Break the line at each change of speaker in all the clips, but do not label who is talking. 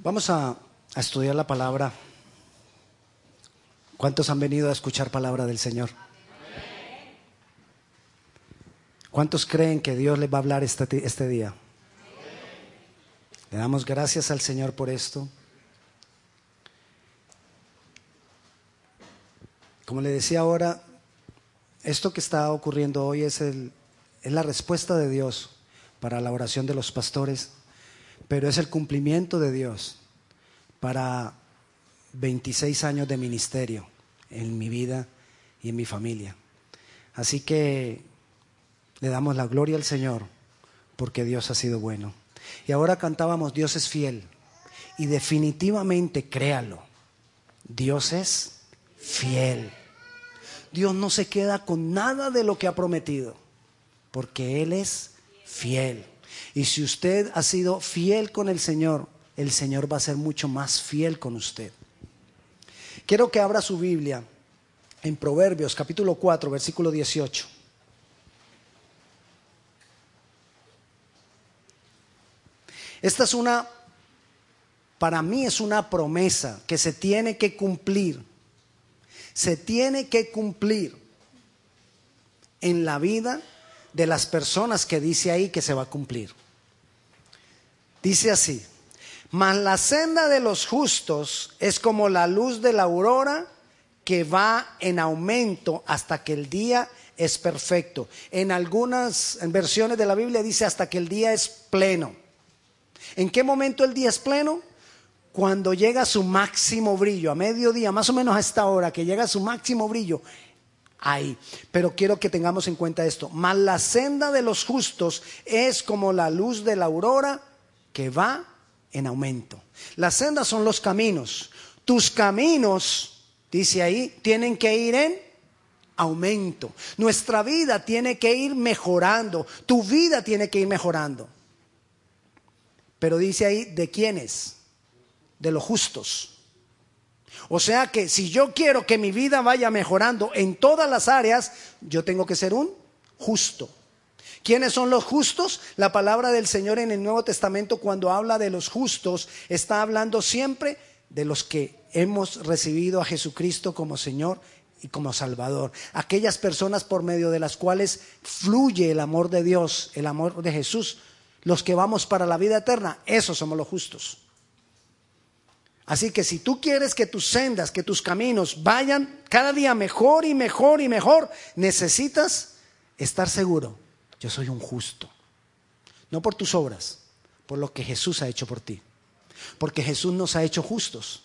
Vamos a, estudiar la palabra. ¿Cuántos han venido a escuchar palabra del Señor? ¿Cuántos creen que Dios les va a hablar este, este día? Le damos gracias al Señor por esto. Como le decía ahora, esto que está ocurriendo hoy es, el, es la respuesta de Dios para la oración de los pastores, pero es el cumplimiento de Dios para 26 años de ministerio en mi vida y en mi familia. Así que le damos la gloria al Señor porque Dios ha sido bueno. Y ahora cantábamos Dios es fiel. Y definitivamente créalo, Dios es fiel. Dios no se queda con nada de lo que ha prometido, porque Él es fiel. Y si usted ha sido fiel con el Señor, el Señor va a ser mucho más fiel con usted. Quiero que abra su Biblia en Proverbios capítulo 4, versículo 18. Esta es una, para mí es una promesa que se tiene que cumplir. Se tiene que cumplir en la vida de las personas que dice ahí que se va a cumplir. Dice así, mas la senda de los justos es como la luz de la aurora que va en aumento hasta que el día es perfecto. En algunas versiones de la Biblia dice hasta que el día es pleno. ¿En qué momento el día es pleno? Cuando llega a su máximo brillo, a mediodía, más o menos a esta hora, que llega a su máximo brillo, ahí. Pero quiero que tengamos en cuenta esto. Mas la senda de los justos es como la luz de la aurora que va en aumento. Las sendas son los caminos. Tus caminos, dice ahí, tienen que ir en aumento. Nuestra vida tiene que ir mejorando. Tu vida tiene que ir mejorando. Pero dice ahí, ¿de quiénes? De los justos. O sea que si yo quiero que mi vida vaya mejorando en todas las áreas, yo tengo que ser un justo. ¿Quiénes son los justos? La palabra del Señor en el Nuevo Testamento cuando habla de los justos está hablando siempre de los que hemos recibido a Jesucristo como Señor y como Salvador. Aquellas personas por medio de las cuales fluye el amor de Dios, el amor de Jesús los que vamos para la vida eterna, esos somos los justos. Así que si tú quieres que tus sendas, que tus caminos vayan cada día mejor y mejor y mejor, necesitas estar seguro, yo soy un justo. No por tus obras, por lo que Jesús ha hecho por ti. Porque Jesús nos ha hecho justos.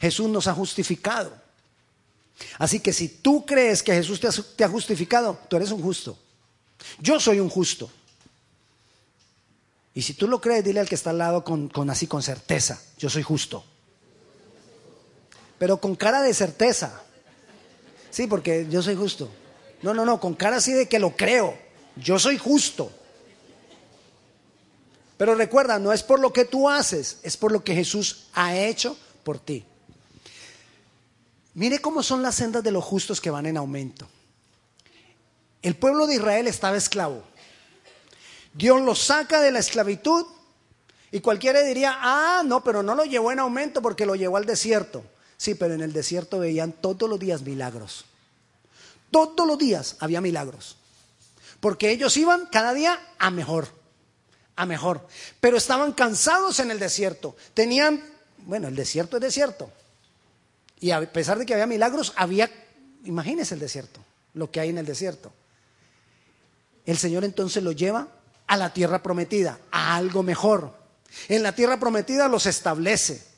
Jesús nos ha justificado. Así que si tú crees que Jesús te ha, justificado, tú eres un justo. Yo soy un justo. Y si tú lo crees, dile al que está al lado con, así con certeza, yo soy justo. Pero con cara de certeza. Sí, porque yo soy justo. No, no, no, con cara así de que lo creo. Yo soy justo. Pero recuerda, no es por lo que tú haces, es por lo que Jesús ha hecho por ti. Mire cómo son las sendas de los justos que van en aumento. El pueblo de Israel estaba esclavo. Dios lo saca de la esclavitud y cualquiera diría, ah, no, pero no lo llevó en aumento porque lo llevó al desierto. Sí, pero en el desierto veían todos los días milagros. Todos los días había milagros. Porque ellos iban cada día a mejor, a mejor. Pero estaban cansados en el desierto. Tenían, bueno, el desierto es desierto. Y a pesar de que había milagros, había, imagínense el desierto, lo que hay en el desierto. El Señor entonces lo lleva a la tierra prometida, a algo mejor. En la tierra prometida los establece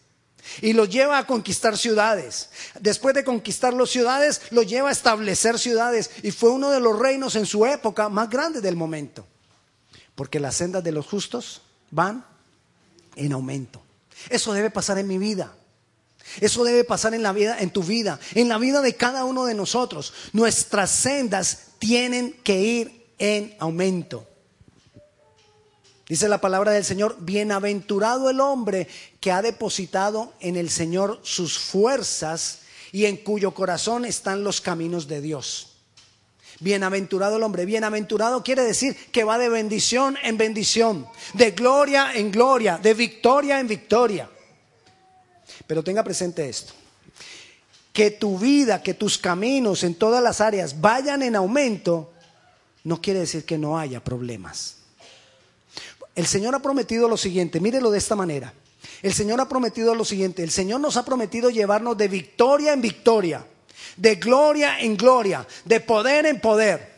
y los lleva a conquistar ciudades. Después de conquistar las ciudades, los lleva a establecer ciudades y fue uno de los reinos en su época más grandes del momento. Porque las sendas de los justos van en aumento. Eso debe pasar en mi vida. Eso debe pasar en la vida, en tu vida, en la vida de cada uno de nosotros. Nuestras sendas tienen que ir en aumento. Dice la palabra del Señor, bienaventurado el hombre que ha depositado en el Señor sus fuerzas y en cuyo corazón están los caminos de Dios. Bienaventurado el hombre, bienaventurado quiere decir que va de bendición en bendición, de gloria en gloria, de victoria en victoria. Pero tenga presente esto. Que tu vida, que tus caminos en todas las áreas vayan en aumento, no quiere decir que no haya problemas. El Señor ha prometido lo siguiente, mírelo de esta manera. El Señor ha prometido lo siguiente, el Señor nos ha prometido llevarnos de victoria en victoria, de gloria en gloria, de poder en poder.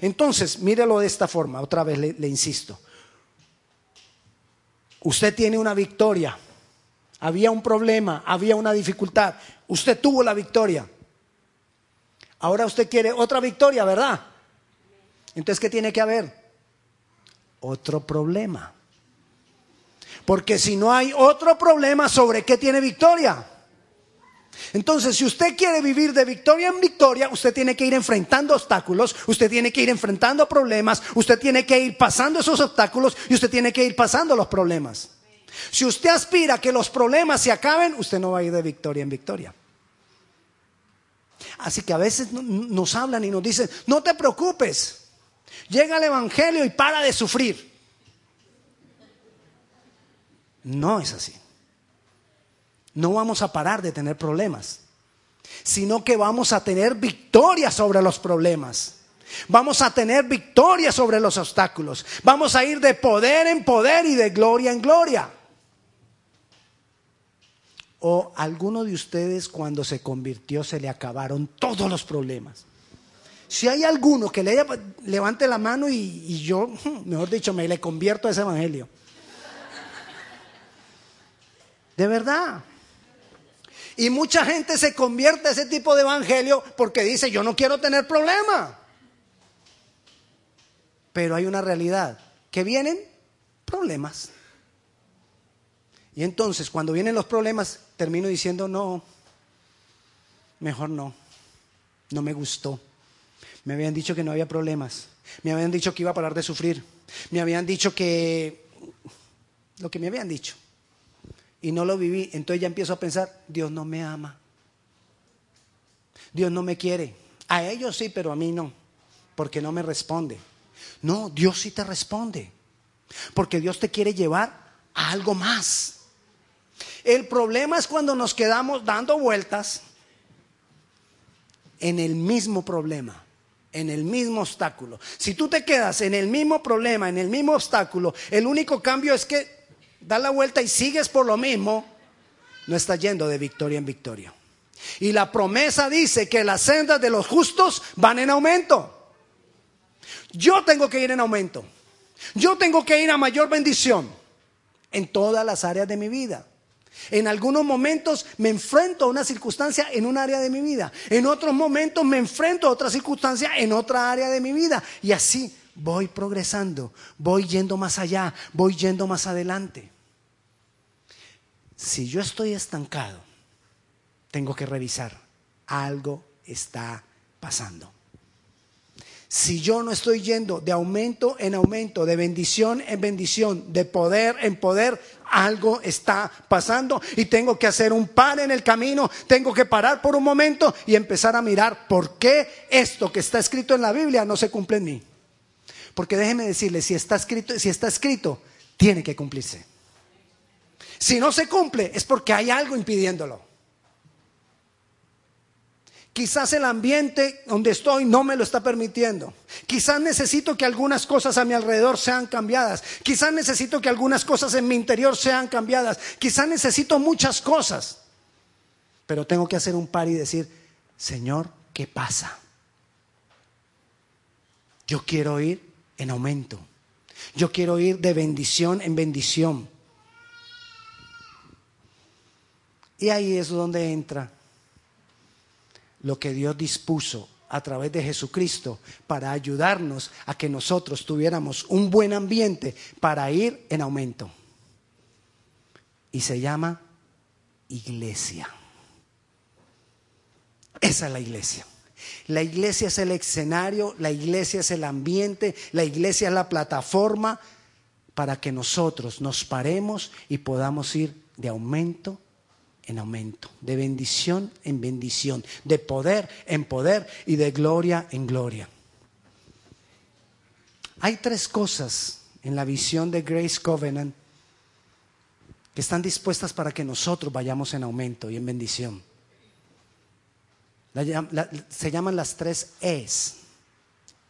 Entonces, mírelo de esta forma, otra vez le, insisto. Usted tiene una victoria, había un problema, había una dificultad, usted tuvo la victoria. Ahora usted quiere otra victoria, ¿verdad? Entonces, ¿qué tiene que haber? Otro problema. Porque si no hay otro problema, ¿sobre qué tiene victoria? Entonces, si usted quiere vivir de victoria en victoria, usted tiene que ir enfrentando obstáculos, usted tiene que ir enfrentando problemas, usted tiene que ir pasando esos obstáculos y usted tiene que ir pasando los problemas. Si usted aspira a que los problemas se acaben, usted no va a ir de victoria en victoria. Así que a veces nos hablan y nos dicen, no te preocupes, llega el Evangelio y para de sufrir. No es así. No vamos a parar de tener problemas, sino que vamos a tener victoria sobre los problemas. Vamos a tener victoria sobre los obstáculos. Vamos a ir de poder en poder y de gloria en gloria. ¿O alguno de ustedes cuando se convirtió se le acabaron todos los problemas? Si hay alguno que le levante la mano y, yo, mejor dicho, me le convierto a ese evangelio. De verdad. Y mucha gente se convierte a ese tipo de evangelio porque dice, yo no quiero tener problema. Pero hay una realidad, que vienen problemas. Y entonces, cuando vienen los problemas, termino diciendo, no, mejor no, no me gustó. Me habían dicho que no había problemas. Me habían dicho que iba a parar de sufrir. Me habían dicho que... Lo que me habían dicho. Y no lo viví. Entonces ya empiezo a pensar, Dios no me ama. Dios no me quiere. A ellos sí, pero a mí no. Porque no me responde. No, Dios sí te responde. Porque Dios te quiere llevar a algo más. El problema es cuando nos quedamos dando vueltas en el mismo problema en el mismo obstáculo. Si tú te quedas en el mismo problema, en el mismo obstáculo, el único cambio es que da la vuelta y sigues por lo mismo, no estás yendo de victoria en victoria. Y la promesa dice que las sendas de los justos van en aumento. Yo tengo que ir en aumento. Yo tengo que ir a mayor bendición en todas las áreas de mi vida. En algunos momentos me enfrento a una circunstancia en un área de mi vida. En otros momentos me enfrento a otra circunstancia en otra área de mi vida. Y así voy progresando, voy yendo más allá, voy yendo más adelante. Si yo estoy estancado, tengo que revisar. Algo está pasando. Si yo no estoy yendo de aumento en aumento, de bendición en bendición, de poder en poder, algo está pasando y tengo que hacer un par en el camino, tengo que parar por un momento y empezar a mirar por qué esto que está escrito en la Biblia no se cumple en mí. Porque déjeme decirle, si está escrito, si está escrito, tiene que cumplirse. Si no se cumple, es porque hay algo impidiéndolo. Quizás el ambiente donde estoy no me lo está permitiendo. Quizás necesito que algunas cosas a mi alrededor sean cambiadas. Quizás necesito que algunas cosas en mi interior sean cambiadas. Quizás necesito muchas cosas. Pero tengo que hacer un par y decir, Señor, ¿qué pasa? Yo quiero ir en aumento. Yo quiero ir de bendición en bendición. Y ahí es donde entra lo que Dios dispuso a través de Jesucristo para ayudarnos a que nosotros tuviéramos un buen ambiente para ir en aumento. Y se llama iglesia. Esa es la iglesia. La iglesia es el escenario, la iglesia es el ambiente, la iglesia es la plataforma para que nosotros nos paremos y podamos ir de aumento en aumento, de bendición en bendición, de poder en poder y de gloria en gloria. Hay tres cosas en la visión de Grace Covenant que están dispuestas para que nosotros vayamos en aumento y en bendición. se llaman las tres E's.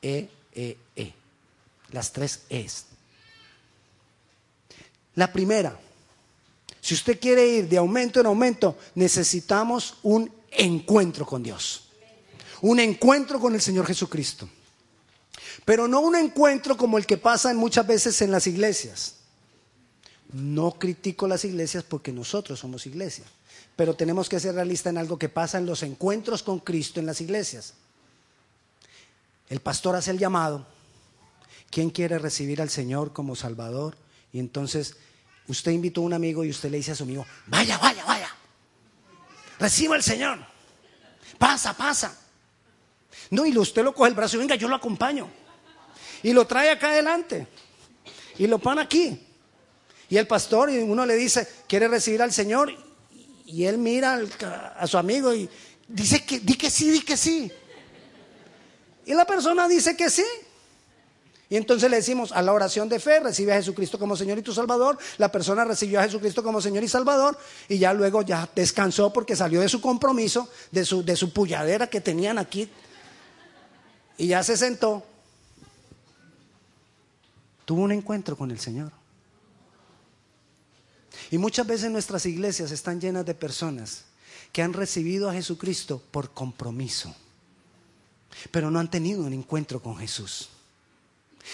E, E, E. Las tres E's. La primera, si usted quiere ir de aumento en aumento, necesitamos un encuentro con Dios. Un encuentro con el Señor Jesucristo. Pero no un encuentro como el que pasa muchas veces en las iglesias. No critico las iglesias porque nosotros somos iglesia, pero tenemos que ser realistas en algo que pasa en los encuentros con Cristo en las iglesias. El pastor hace el llamado. ¿Quién quiere recibir al Señor como Salvador? Y entonces Usted invitó a un amigo y usted le dice a su amigo, vaya, vaya, vaya. Reciba al Señor. Pasa, pasa. No, y usted lo coge el brazo y venga, yo lo acompaño. Y lo trae acá adelante. Y lo pone aquí. Y el pastor, y uno le dice, ¿quiere recibir al Señor? Y él mira a su amigo y dice que, di que sí, di que sí. Y la persona dice que sí. Y entonces le decimos a la oración de fe, recibe a Jesucristo como Señor y tu Salvador. La persona recibió a Jesucristo como Señor y Salvador y ya luego ya descansó porque salió de su compromiso, de su, de su pulladera que tenían aquí. Y ya se sentó. Tuvo un encuentro con el Señor. Y muchas veces nuestras iglesias están llenas de personas que han recibido a Jesucristo por compromiso, pero no han tenido un encuentro con Jesús.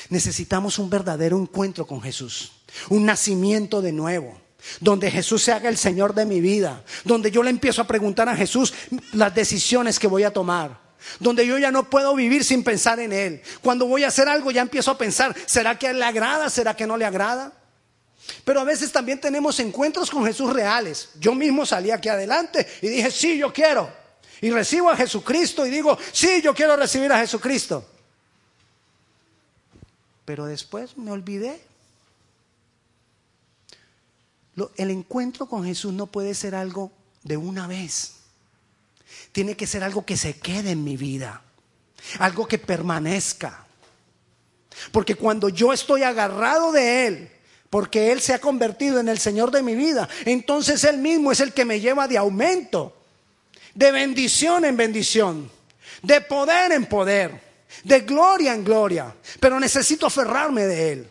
Necesitamos un verdadero encuentro con Jesús, un nacimiento de nuevo, donde Jesús se haga el Señor de mi vida, donde yo le empiezo a preguntar a Jesús las decisiones que voy a tomar, donde yo ya no puedo vivir sin pensar en Él. Cuando voy a hacer algo ya empiezo a pensar, ¿será que a Él le agrada? ¿Será que no le agrada? Pero a veces también tenemos encuentros con Jesús reales. Yo mismo salí aquí adelante y dije, sí, yo quiero. Y recibo a Jesucristo y digo, sí, yo quiero recibir a Jesucristo pero después me olvidé. el encuentro con Jesús no puede ser algo de una vez. Tiene que ser algo que se quede en mi vida, algo que permanezca. Porque cuando yo estoy agarrado de Él, porque Él se ha convertido en el Señor de mi vida, entonces Él mismo es el que me lleva de aumento, de bendición en bendición, de poder en poder de gloria en gloria, pero necesito aferrarme de Él.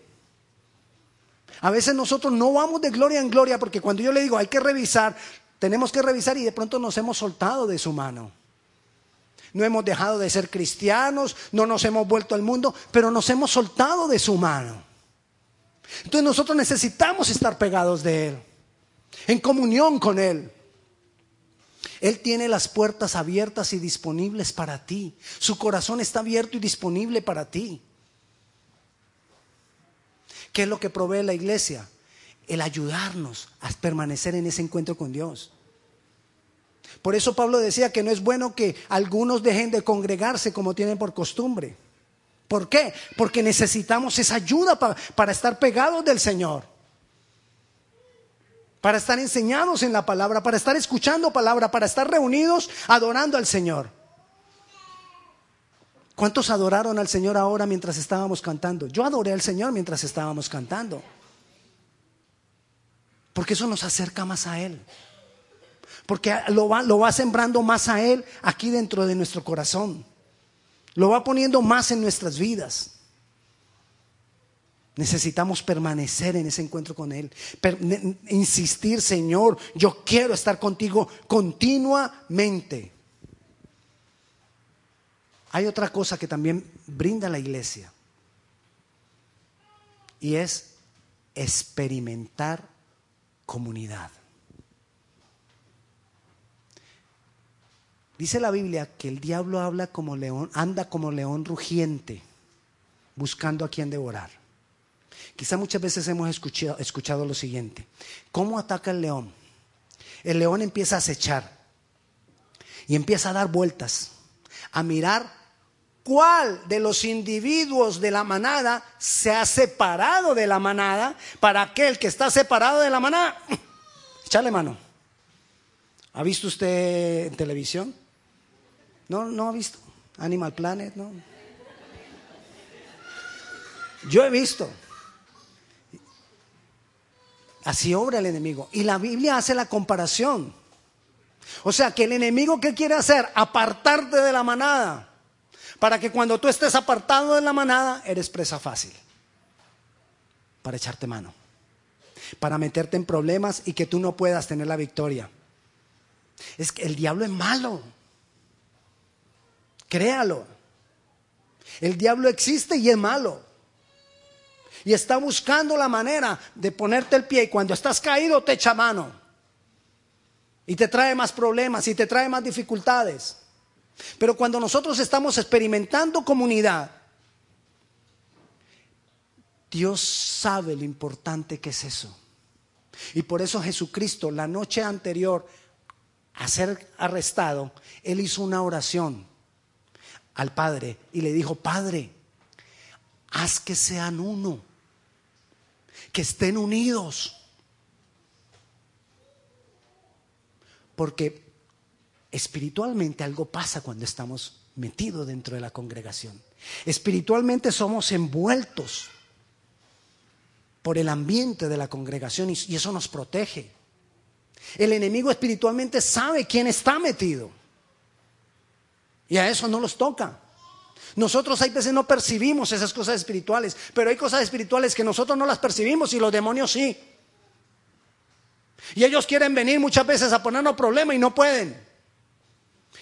A veces nosotros no vamos de gloria en gloria porque cuando yo le digo hay que revisar, tenemos que revisar y de pronto nos hemos soltado de su mano. No hemos dejado de ser cristianos, no nos hemos vuelto al mundo, pero nos hemos soltado de su mano. Entonces nosotros necesitamos estar pegados de Él, en comunión con Él. Él tiene las puertas abiertas y disponibles para ti. Su corazón está abierto y disponible para ti. ¿Qué es lo que provee la iglesia? El ayudarnos a permanecer en ese encuentro con Dios. Por eso Pablo decía que no es bueno que algunos dejen de congregarse como tienen por costumbre. ¿Por qué? Porque necesitamos esa ayuda para, para estar pegados del Señor para estar enseñados en la palabra, para estar escuchando palabra, para estar reunidos adorando al Señor. ¿Cuántos adoraron al Señor ahora mientras estábamos cantando? Yo adoré al Señor mientras estábamos cantando. Porque eso nos acerca más a Él. Porque lo va, lo va sembrando más a Él aquí dentro de nuestro corazón. Lo va poniendo más en nuestras vidas. Necesitamos permanecer en ese encuentro con Él. insistir, Señor, yo quiero estar contigo continuamente. Hay otra cosa que también brinda la iglesia. Y es experimentar comunidad. Dice la Biblia que el diablo habla como león, anda como león rugiente, buscando a quien devorar. Quizá muchas veces hemos escuchado, lo siguiente. ¿Cómo ataca el león? El león empieza a acechar y empieza a dar vueltas, a mirar cuál de los individuos de la manada se ha separado de la manada para aquel que está separado de la manada. Echarle mano. ¿Ha visto usted en televisión? No, no ha visto. Animal Planet, no. Yo he visto. Así obra el enemigo. Y la Biblia hace la comparación. O sea, que el enemigo que quiere hacer, apartarte de la manada, para que cuando tú estés apartado de la manada, eres presa fácil, para echarte mano, para meterte en problemas y que tú no puedas tener la victoria. Es que el diablo es malo, créalo. El diablo existe y es malo. Y está buscando la manera de ponerte el pie y cuando estás caído te echa mano. Y te trae más problemas y te trae más dificultades. Pero cuando nosotros estamos experimentando comunidad, Dios sabe lo importante que es eso. Y por eso Jesucristo, la noche anterior a ser arrestado, Él hizo una oración al Padre y le dijo, Padre, haz que sean uno, que estén unidos. Porque espiritualmente algo pasa cuando estamos metidos dentro de la congregación. Espiritualmente somos envueltos por el ambiente de la congregación y, eso nos protege. El enemigo espiritualmente sabe quién está metido. Y a eso no los toca. Nosotros hay veces no percibimos esas cosas espirituales, pero hay cosas espirituales que nosotros no las percibimos y los demonios sí. Y ellos quieren venir muchas veces a ponernos problemas y no pueden.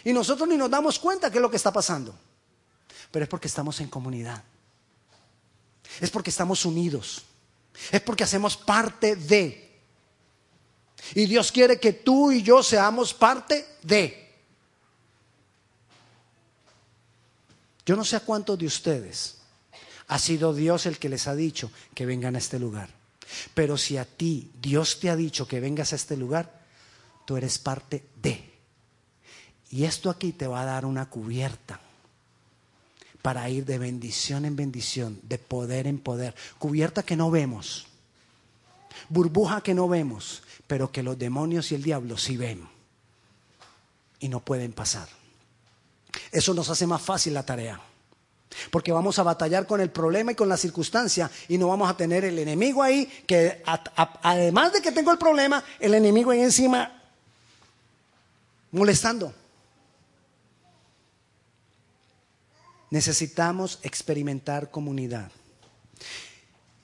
Y nosotros ni nos damos cuenta que es lo que está pasando. Pero es porque estamos en comunidad. Es porque estamos unidos. Es porque hacemos parte de. Y Dios quiere que tú y yo seamos parte de. Yo no sé a cuántos de ustedes ha sido Dios el que les ha dicho que vengan a este lugar. Pero si a ti Dios te ha dicho que vengas a este lugar, tú eres parte de. Y esto aquí te va a dar una cubierta para ir de bendición en bendición, de poder en poder. Cubierta que no vemos, burbuja que no vemos, pero que los demonios y el diablo sí ven y no pueden pasar. Eso nos hace más fácil la tarea. Porque vamos a batallar con el problema y con la circunstancia y no vamos a tener el enemigo ahí que además de que tengo el problema, el enemigo ahí encima molestando. Necesitamos experimentar comunidad.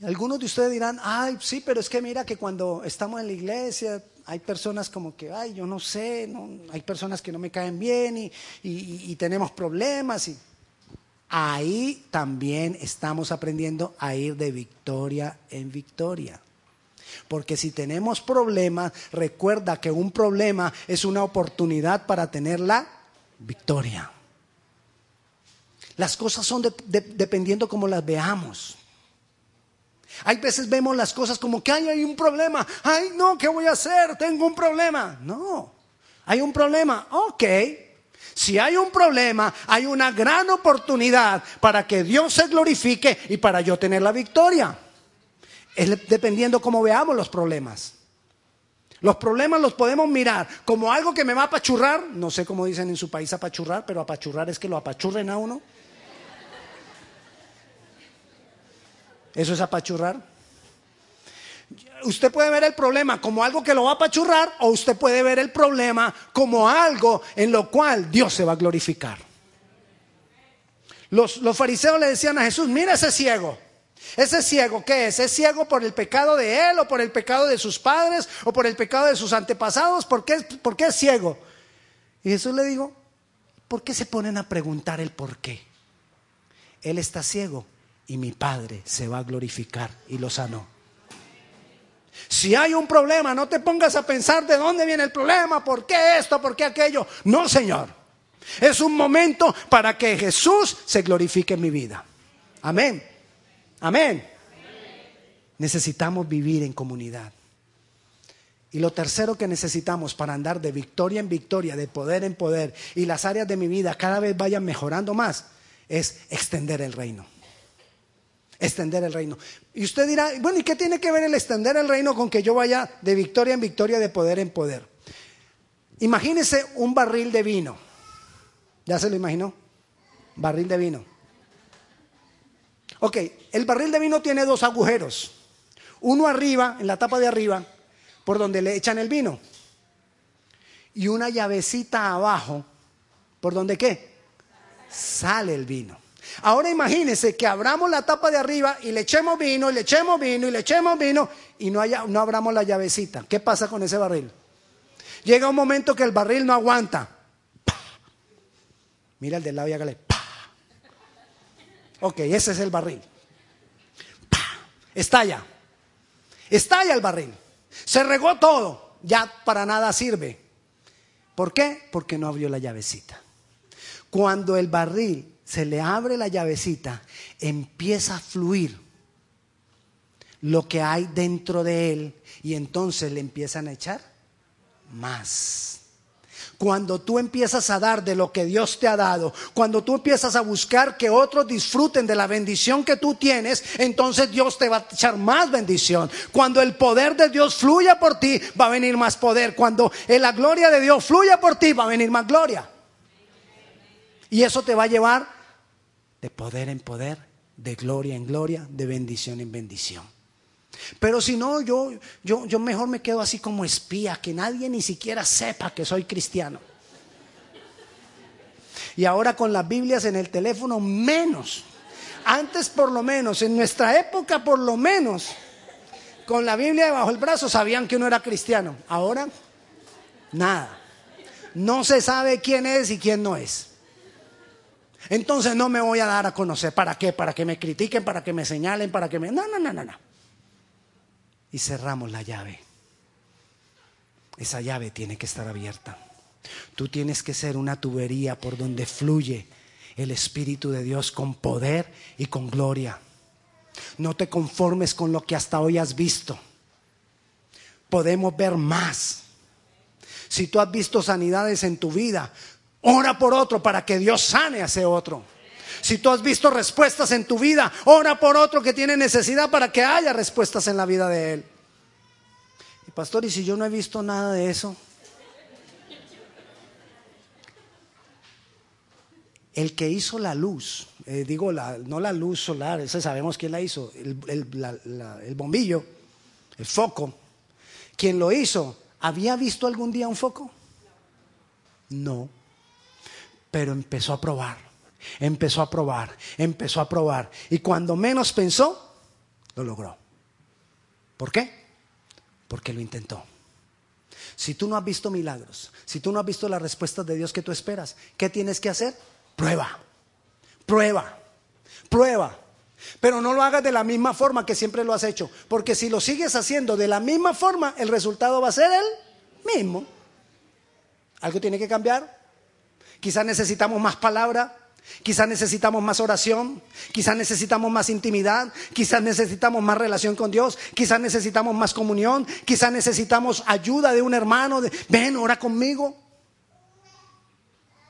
Algunos de ustedes dirán, ay, sí, pero es que mira que cuando estamos en la iglesia hay personas como que, ay, yo no sé, hay personas que no me caen bien y, tenemos problemas. Y ahí también estamos aprendiendo a ir de victoria en victoria. Porque si tenemos problemas, recuerda que un problema es una oportunidad para tener la victoria. Las cosas son dependiendo cómo las veamos. Hay veces vemos las cosas como que hay un problema. Ay, no, ¿qué voy a hacer? Tengo un problema. No, hay un problema. Ok. Si hay un problema, hay una gran oportunidad para que Dios se glorifique y para yo tener la victoria. Es dependiendo cómo veamos los problemas. Los problemas los podemos mirar como algo que me va a apachurrar. No sé cómo dicen en su país apachurrar, pero apachurrar es que lo apachurren a uno. ¿Eso es apachurrar? Usted puede ver el problema como algo que lo va a apachurrar o usted puede ver el problema como algo en lo cual Dios se va a glorificar. Los, los fariseos le decían a Jesús, mira ese ciego. Ese ciego, ¿qué es? ¿Es ciego por el pecado de él o por el pecado de sus padres o por el pecado de sus antepasados? ¿Por qué, por qué es ciego? Y Jesús le dijo, ¿por qué se ponen a preguntar el por qué? Él está ciego y mi Padre se va a glorificar y lo sanó. Si hay un problema, no te pongas a pensar de dónde viene el problema, por qué esto, por qué aquello. No, Señor. Es un momento para que Jesús se glorifique en mi vida. Amén. Amén. Necesitamos vivir en comunidad. Y lo tercero que necesitamos para andar de victoria en victoria, de poder en poder, y las áreas de mi vida cada vez vayan mejorando más, es extender el reino. Extender el reino. Y usted dirá, bueno, ¿y qué tiene que ver el extender el reino con que yo vaya de victoria en victoria, de poder en poder? Imagínese un barril de vino. ¿Ya se lo imaginó? Barril de vino. Ok, el barril de vino tiene dos agujeros. Uno arriba, en la tapa de arriba, por donde le echan el vino. Y una llavecita abajo, por donde qué? Sale el vino. Ahora imagínense que abramos la tapa de arriba y le echemos vino, y le echemos vino, y le echemos vino, y no, haya, no abramos la llavecita. ¿Qué pasa con ese barril? Llega un momento que el barril no aguanta. Mira el del lado y hágale. Ok, ese es el barril. Estalla. Estalla el barril. Se regó todo. Ya para nada sirve. ¿Por qué? Porque no abrió la llavecita. Cuando el barril se le abre la llavecita, empieza a fluir lo que hay dentro de él y entonces le empiezan a echar más. Cuando tú empiezas a dar de lo que Dios te ha dado, cuando tú empiezas a buscar que otros disfruten de la bendición que tú tienes, entonces Dios te va a echar más bendición. Cuando el poder de Dios fluya por ti, va a venir más poder. Cuando la gloria de Dios fluya por ti, va a venir más gloria. Y eso te va a llevar de poder en poder, de gloria en gloria, de bendición en bendición. Pero si no, yo, yo, yo mejor me quedo así como espía, que nadie ni siquiera sepa que soy cristiano. Y ahora con las Biblias en el teléfono, menos. Antes por lo menos, en nuestra época por lo menos, con la Biblia debajo del brazo sabían que uno era cristiano. Ahora, nada. No se sabe quién es y quién no es. Entonces no me voy a dar a conocer. ¿Para qué? Para que me critiquen, para que me señalen, para que me... No, no, no, no, no y cerramos la llave. Esa llave tiene que estar abierta. Tú tienes que ser una tubería por donde fluye el Espíritu de Dios con poder y con gloria. No te conformes con lo que hasta hoy has visto. Podemos ver más. Si tú has visto sanidades en tu vida, ora por otro para que Dios sane a ese otro. Si tú has visto respuestas en tu vida, ora por otro que tiene necesidad para que haya respuestas en la vida de él. Y pastor, ¿y si yo no he visto nada de eso? El que hizo la luz, eh, digo, no la luz solar, esa sabemos quién la hizo, el bombillo, el foco, quien lo hizo, ¿había visto algún día un foco? No, pero empezó a probar Empezó a probar, empezó a probar. Y cuando menos pensó, lo logró. ¿Por qué? Porque lo intentó. Si tú no has visto milagros, si tú no has visto las respuestas de Dios que tú esperas, ¿qué tienes que hacer? Prueba, prueba, prueba. Pero no lo hagas de la misma forma que siempre lo has hecho, porque si lo sigues haciendo de la misma forma, el resultado va a ser el mismo. ¿Algo tiene que cambiar? Quizás necesitamos más palabra, Quizás necesitamos más oración, quizás necesitamos más intimidad, quizás necesitamos más relación con Dios, quizás necesitamos más comunión, quizás necesitamos ayuda de un hermano, ven, ora conmigo.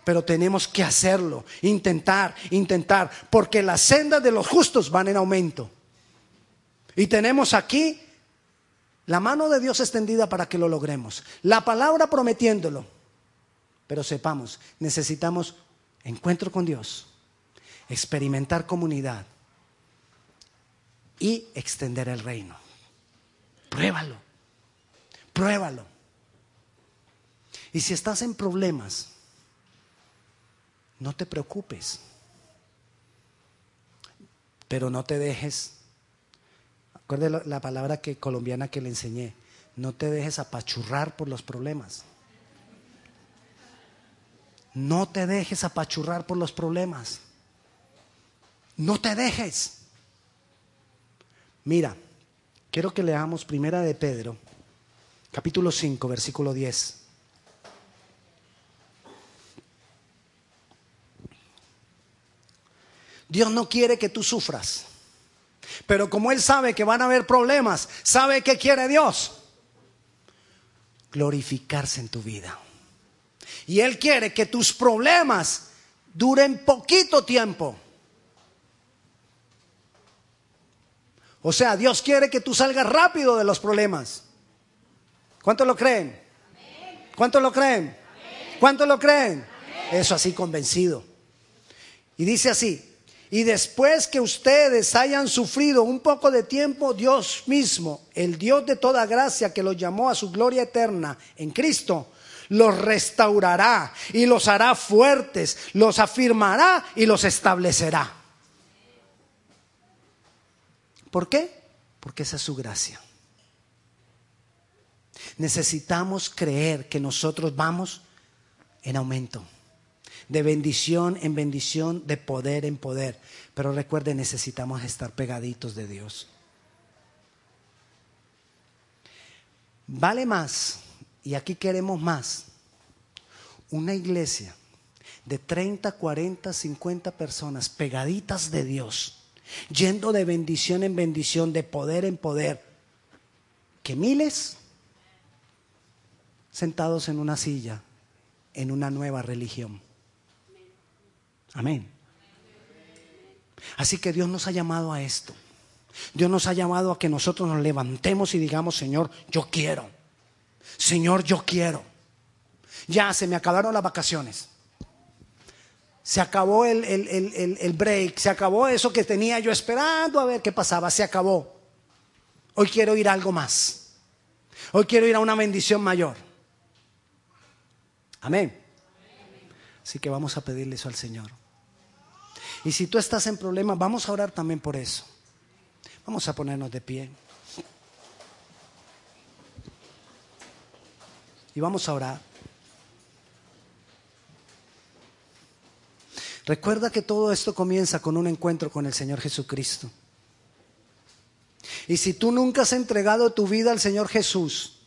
Pero tenemos que hacerlo, intentar, intentar, porque las sendas de los justos van en aumento. Y tenemos aquí la mano de Dios extendida para que lo logremos, la palabra prometiéndolo. Pero sepamos, necesitamos encuentro con Dios, experimentar comunidad y extender el reino. Pruébalo, pruébalo. Y si estás en problemas, no te preocupes, pero no te dejes, acuérdate la palabra que, colombiana que le enseñé, no te dejes apachurrar por los problemas. No te dejes apachurrar por los problemas. No te dejes. Mira, quiero que leamos Primera de Pedro, capítulo 5, versículo 10. Dios no quiere que tú sufras. Pero como Él sabe que van a haber problemas, ¿sabe qué quiere Dios? Glorificarse en tu vida. Y Él quiere que tus problemas duren poquito tiempo. O sea, Dios quiere que tú salgas rápido de los problemas. ¿Cuántos lo creen? ¿Cuántos lo creen? ¿Cuántos lo creen? Eso así convencido. Y dice así, Y después que ustedes hayan sufrido un poco de tiempo, Dios mismo, el Dios de toda gracia que los llamó a su gloria eterna en Cristo, los restaurará y los hará fuertes, los afirmará y los establecerá. ¿Por qué? Porque esa es su gracia. Necesitamos creer que nosotros vamos en aumento, de bendición en bendición, de poder en poder. Pero recuerde, necesitamos estar pegaditos de Dios. Vale más, y aquí queremos más, una iglesia de 30, 40, 50 personas pegaditas de Dios, yendo de bendición en bendición, de poder en poder, que miles sentados en una silla en una nueva religión. Amén. Así que Dios nos ha llamado a esto. Dios nos ha llamado a que nosotros nos levantemos y digamos, Señor, yo quiero. Señor, yo quiero. Ya se me acabaron las vacaciones. Se acabó el, el, break, se acabó eso que tenía yo esperando a ver qué pasaba, se acabó. Hoy quiero ir a algo más. Hoy quiero ir a una bendición mayor. Amén. Así que vamos a pedirle eso al Señor. Y si tú estás en problemas, vamos a orar también por eso. Vamos a ponernos de pie. Y vamos a orar. Recuerda que todo esto comienza con un encuentro con el Señor Jesucristo. Y si tú nunca has entregado tu vida al Señor Jesús,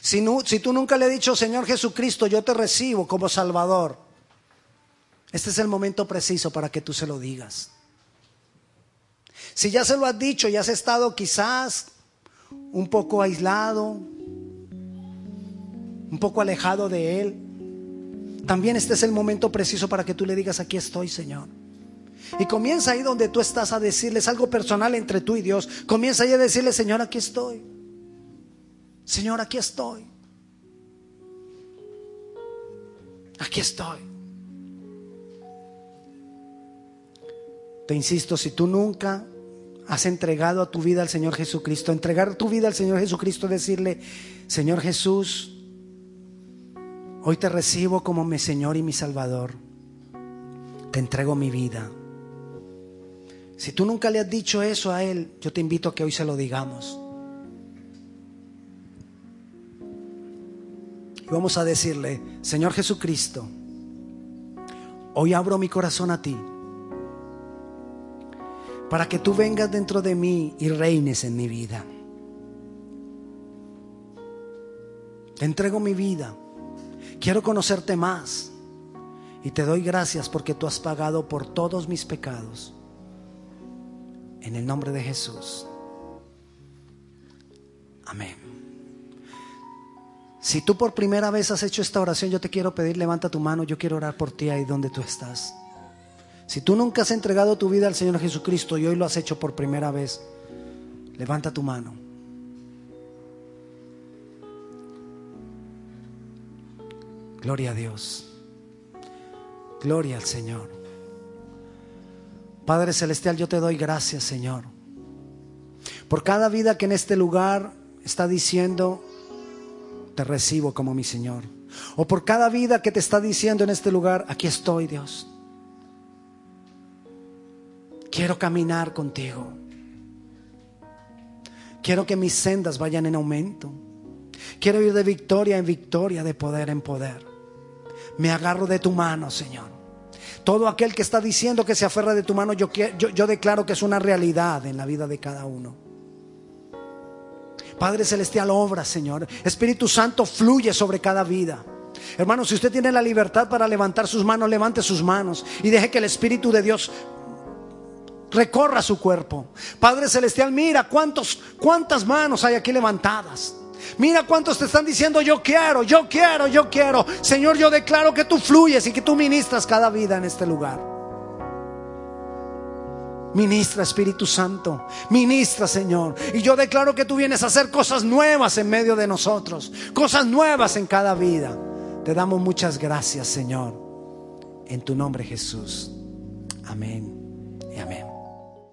si, tú nunca le has dicho, Señor Jesucristo, yo te recibo como Salvador, este es el momento preciso para que tú se lo digas. Si ya se lo has dicho y has estado quizás un poco aislado, un poco alejado de Él, también este es el momento preciso para que tú le digas, aquí estoy, Señor. Y comienza ahí donde tú estás a decirles algo personal entre tú y Dios. Comienza ahí a decirle, Señor, aquí estoy. Señor, aquí estoy. Aquí estoy. Te insisto, si tú nunca has entregado a tu vida al Señor Jesucristo, entregar tu vida al Señor Jesucristo, decirle, Señor Jesús, hoy te recibo como mi Señor y mi Salvador. Te entrego mi vida. Si tú nunca le has dicho eso a Él, yo te invito a que hoy se lo digamos. Y vamos a decirle, Señor Jesucristo, hoy abro mi corazón a ti para que tú vengas dentro de mí y reines en mi vida. Te entrego mi vida. Quiero conocerte más. Y te doy gracias porque tú has pagado por todos mis pecados. En el nombre de Jesús. Amén. Si tú por primera vez has hecho esta oración, yo te quiero pedir, levanta tu mano, yo quiero orar por ti ahí donde tú estás. Si tú nunca has entregado tu vida al Señor Jesucristo y hoy lo has hecho por primera vez, levanta tu mano. Gloria a Dios. Gloria al Señor. Padre Celestial, yo te doy gracias, Señor, por cada vida que en este lugar está diciendo, te recibo como mi Señor. O por cada vida que te está diciendo en este lugar, aquí estoy Dios. Quiero caminar contigo. Quiero que mis sendas vayan en aumento. Quiero ir de victoria en victoria, de poder en poder. Me agarro de tu mano, Señor. Todo aquel que está diciendo que se aferra de tu mano, yo, declaro que es una realidad en la vida de cada uno. Padre Celestial, obra, Señor. Espíritu Santo, fluye sobre cada vida. Hermano, si usted tiene la libertad para levantar sus manos, levante sus manos y deje que el Espíritu de Dios recorra su cuerpo. Padre Celestial, mira cuántas manos hay aquí levantadas. Mira cuántos te están diciendo, yo quiero, yo quiero, yo quiero. Señor, yo declaro que tú fluyes y que tú ministras cada vida en este lugar. Ministra Espíritu Santo, ministra Señor. Y yo declaro que tú vienes a hacer cosas nuevas en medio de nosotros, cosas nuevas en cada vida. Te damos muchas gracias Señor, en tu nombre Jesús. Amén y amén.